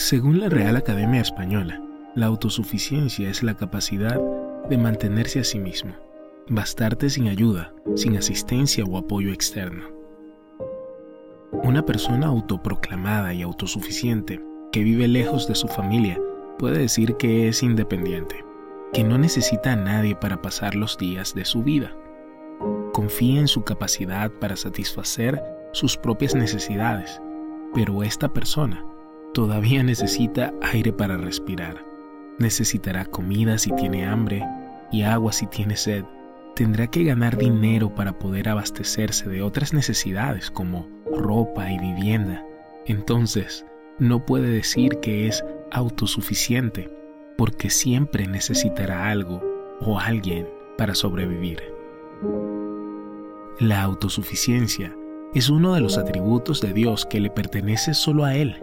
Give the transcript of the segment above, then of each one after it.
Según la Real Academia Española, la autosuficiencia es la capacidad de mantenerse a sí mismo, bastarte sin ayuda, sin asistencia o apoyo externo. Una persona autoproclamada y autosuficiente que vive lejos de su familia puede decir que es independiente, que no necesita a nadie para pasar los días de su vida. Confía en su capacidad para satisfacer sus propias necesidades, pero esta persona todavía necesita aire para respirar. Necesitará comida si tiene hambre y agua si tiene sed. Tendrá que ganar dinero para poder abastecerse de otras necesidades como ropa y vivienda. Entonces, no puede decir que es autosuficiente porque siempre necesitará algo o alguien para sobrevivir. La autosuficiencia es uno de los atributos de Dios que le pertenece solo a Él.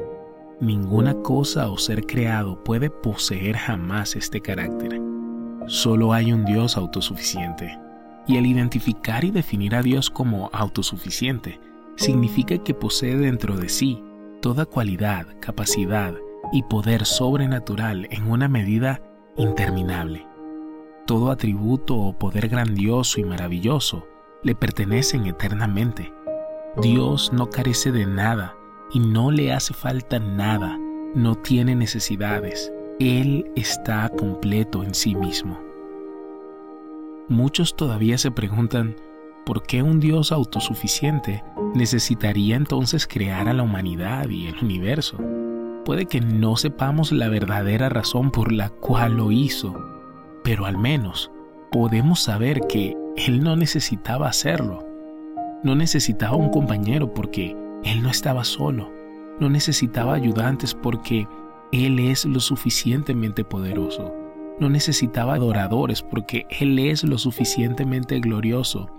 Ninguna cosa o ser creado puede poseer jamás este carácter. Solo hay un Dios autosuficiente. Y al identificar y definir a Dios como autosuficiente, significa que posee dentro de sí toda cualidad, capacidad y poder sobrenatural en una medida interminable. Todo atributo o poder grandioso y maravilloso le pertenecen eternamente. Dios no carece de nada y no le hace falta nada, no tiene necesidades, Él está completo en sí mismo. Muchos todavía se preguntan, ¿por qué un Dios autosuficiente necesitaría entonces crear a la humanidad y el universo? Puede que no sepamos la verdadera razón por la cual lo hizo, pero al menos podemos saber que Él no necesitaba hacerlo. No necesitaba un compañero porque él no estaba solo, no necesitaba ayudantes porque Él es lo suficientemente poderoso. No necesitaba adoradores porque Él es lo suficientemente glorioso.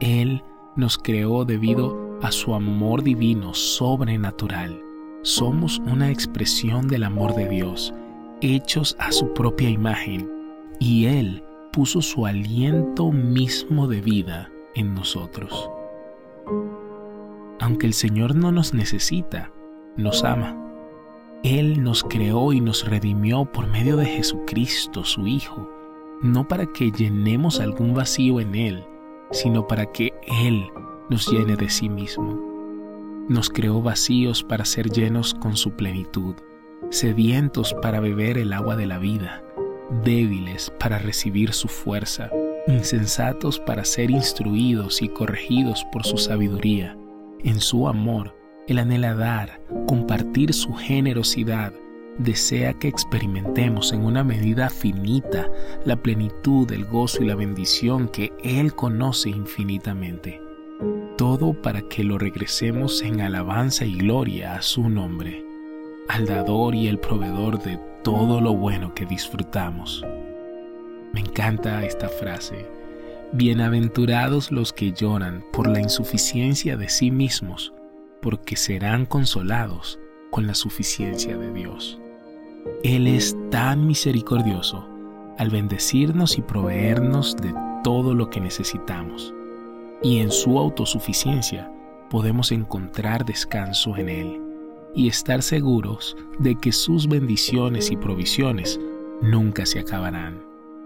Él nos creó debido a su amor divino sobrenatural. Somos una expresión del amor de Dios, hechos a su propia imagen, y Él puso su aliento mismo de vida en nosotros aunque el Señor no nos necesita, nos ama. Él nos creó y nos redimió por medio de Jesucristo, su Hijo, no para que llenemos algún vacío en Él, sino para que Él nos llene de sí mismo. Nos creó vacíos para ser llenos con su plenitud, sedientos para beber el agua de la vida, débiles para recibir su fuerza, insensatos para ser instruidos y corregidos por su sabiduría en su amor, Él anhela dar, compartir su generosidad, desea que experimentemos en una medida finita la plenitud, el gozo y la bendición que Él conoce infinitamente. Todo para que lo regresemos en alabanza y gloria a su nombre, al dador y el proveedor de todo lo bueno que disfrutamos. Me encanta esta frase Bienaventurados los que lloran por la insuficiencia de sí mismos, porque serán consolados con la suficiencia de Dios. Él es tan misericordioso al bendecirnos y proveernos de todo lo que necesitamos, y en su autosuficiencia podemos encontrar descanso en Él y estar seguros de que sus bendiciones y provisiones nunca se acabarán.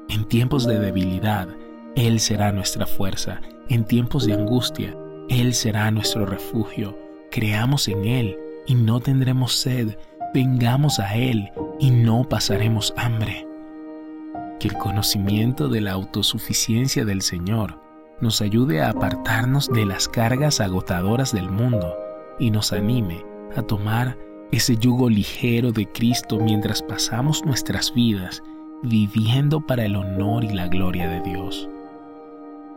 En tiempos de debilidad, él será nuestra fuerza. En tiempos de angustia, Él será nuestro refugio. Creamos en Él y no tendremos sed. Vengamos a Él y no pasaremos hambre. Que el conocimiento de la autosuficiencia del Señor nos ayude a apartarnos de las cargas agotadoras del mundo y nos anime a tomar ese yugo ligero de Cristo mientras pasamos nuestras vidas viviendo para el honor y la gloria de Dios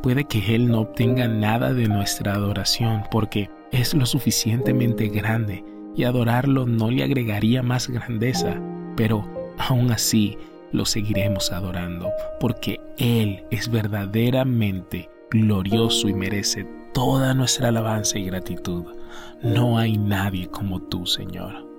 puede que Él no obtenga nada de nuestra adoración porque es lo suficientemente grande y adorarlo no le agregaría más grandeza, pero aún así lo seguiremos adorando porque Él es verdaderamente glorioso y merece toda nuestra alabanza y gratitud. No hay nadie como tú, Señor.